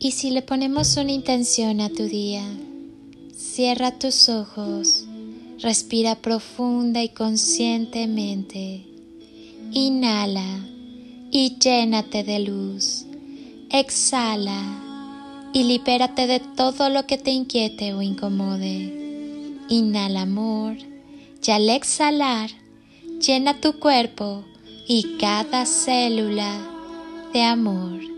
Y si le ponemos una intención a tu día, cierra tus ojos, respira profunda y conscientemente, inhala y llénate de luz, exhala y libérate de todo lo que te inquiete o incomode. Inhala amor y al exhalar, llena tu cuerpo y cada célula de amor.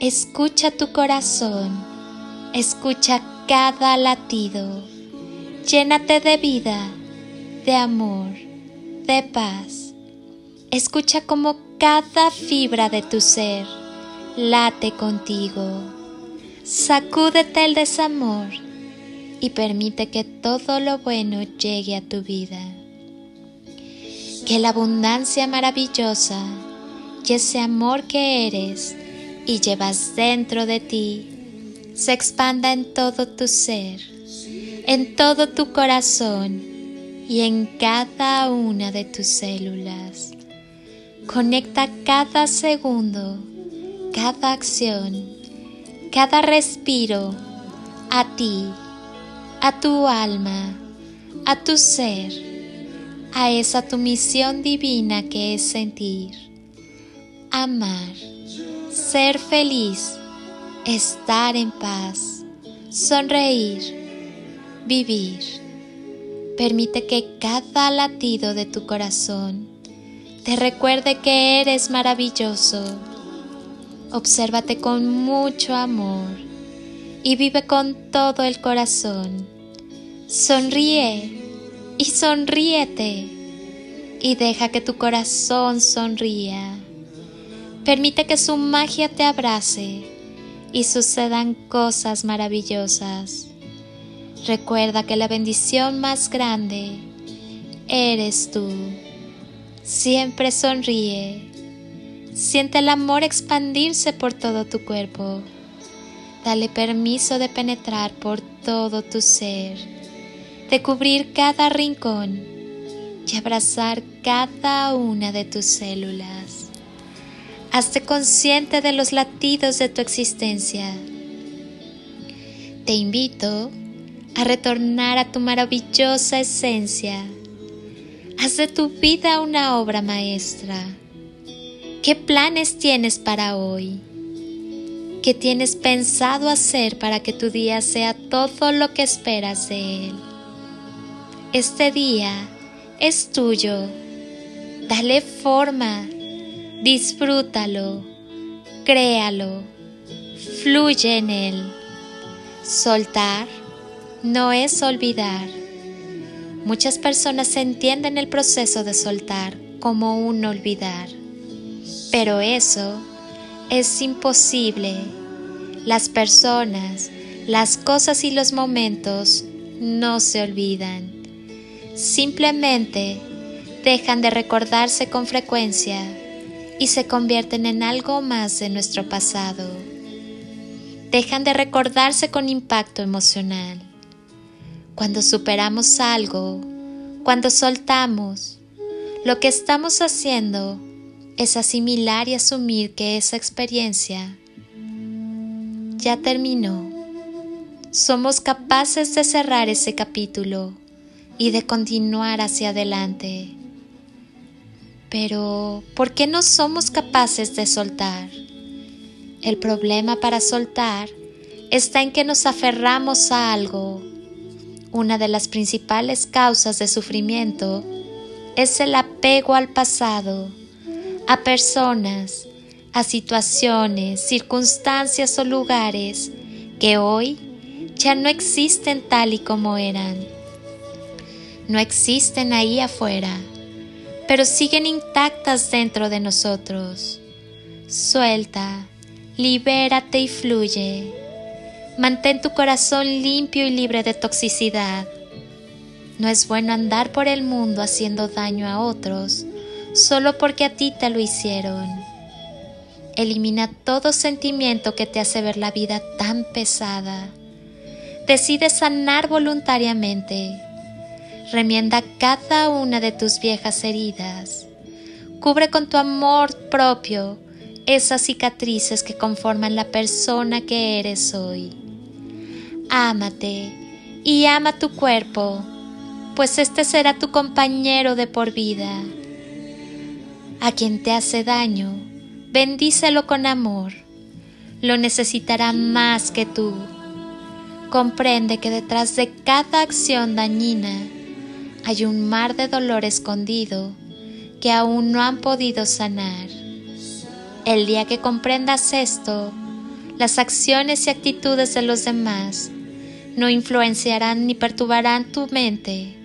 Escucha tu corazón, escucha cada latido, llénate de vida, de amor, de paz. Escucha como cada fibra de tu ser late contigo. Sacúdete el desamor y permite que todo lo bueno llegue a tu vida. Que la abundancia maravillosa y ese amor que eres y llevas dentro de ti se expanda en todo tu ser, en todo tu corazón y en cada una de tus células. Conecta cada segundo, cada acción, cada respiro a ti, a tu alma, a tu ser, a esa tu misión divina que es sentir, amar ser feliz, estar en paz, sonreír, vivir. Permite que cada latido de tu corazón te recuerde que eres maravilloso. Obsérvate con mucho amor y vive con todo el corazón. Sonríe y sonríete y deja que tu corazón sonría. Permite que su magia te abrace y sucedan cosas maravillosas. Recuerda que la bendición más grande eres tú. Siempre sonríe. Siente el amor expandirse por todo tu cuerpo. Dale permiso de penetrar por todo tu ser, de cubrir cada rincón y abrazar cada una de tus células. Hazte consciente de los latidos de tu existencia. Te invito a retornar a tu maravillosa esencia. Haz de tu vida una obra maestra. ¿Qué planes tienes para hoy? ¿Qué tienes pensado hacer para que tu día sea todo lo que esperas de él? Este día es tuyo. Dale forma Disfrútalo, créalo, fluye en él. Soltar no es olvidar. Muchas personas entienden el proceso de soltar como un olvidar, pero eso es imposible. Las personas, las cosas y los momentos no se olvidan. Simplemente dejan de recordarse con frecuencia y se convierten en algo más de nuestro pasado. Dejan de recordarse con impacto emocional. Cuando superamos algo, cuando soltamos, lo que estamos haciendo es asimilar y asumir que esa experiencia ya terminó. Somos capaces de cerrar ese capítulo y de continuar hacia adelante. Pero, ¿por qué no somos capaces de soltar? El problema para soltar está en que nos aferramos a algo. Una de las principales causas de sufrimiento es el apego al pasado, a personas, a situaciones, circunstancias o lugares que hoy ya no existen tal y como eran. No existen ahí afuera pero siguen intactas dentro de nosotros. Suelta, libérate y fluye. Mantén tu corazón limpio y libre de toxicidad. No es bueno andar por el mundo haciendo daño a otros solo porque a ti te lo hicieron. Elimina todo sentimiento que te hace ver la vida tan pesada. Decide sanar voluntariamente. Remienda cada una de tus viejas heridas. Cubre con tu amor propio esas cicatrices que conforman la persona que eres hoy. Ámate y ama tu cuerpo, pues este será tu compañero de por vida. A quien te hace daño, bendícelo con amor. Lo necesitará más que tú. Comprende que detrás de cada acción dañina hay un mar de dolor escondido que aún no han podido sanar. El día que comprendas esto, las acciones y actitudes de los demás no influenciarán ni perturbarán tu mente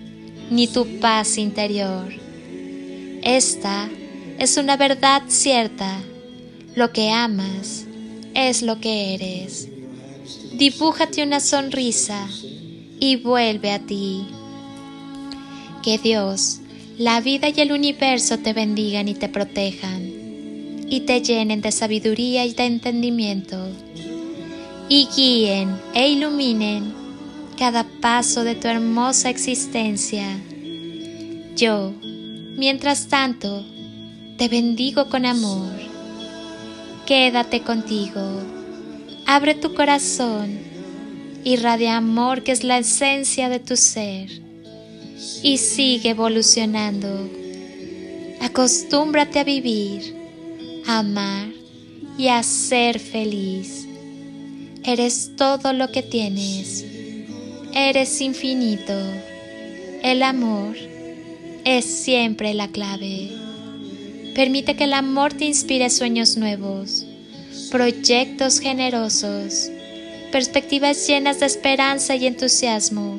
ni tu paz interior. Esta es una verdad cierta. Lo que amas es lo que eres. Dibújate una sonrisa y vuelve a ti. Que Dios, la vida y el universo te bendigan y te protejan y te llenen de sabiduría y de entendimiento y guíen e iluminen cada paso de tu hermosa existencia. Yo, mientras tanto, te bendigo con amor. Quédate contigo. Abre tu corazón. Irradia amor que es la esencia de tu ser. Y sigue evolucionando. Acostúmbrate a vivir, a amar y a ser feliz. Eres todo lo que tienes. Eres infinito. El amor es siempre la clave. Permite que el amor te inspire sueños nuevos, proyectos generosos, perspectivas llenas de esperanza y entusiasmo.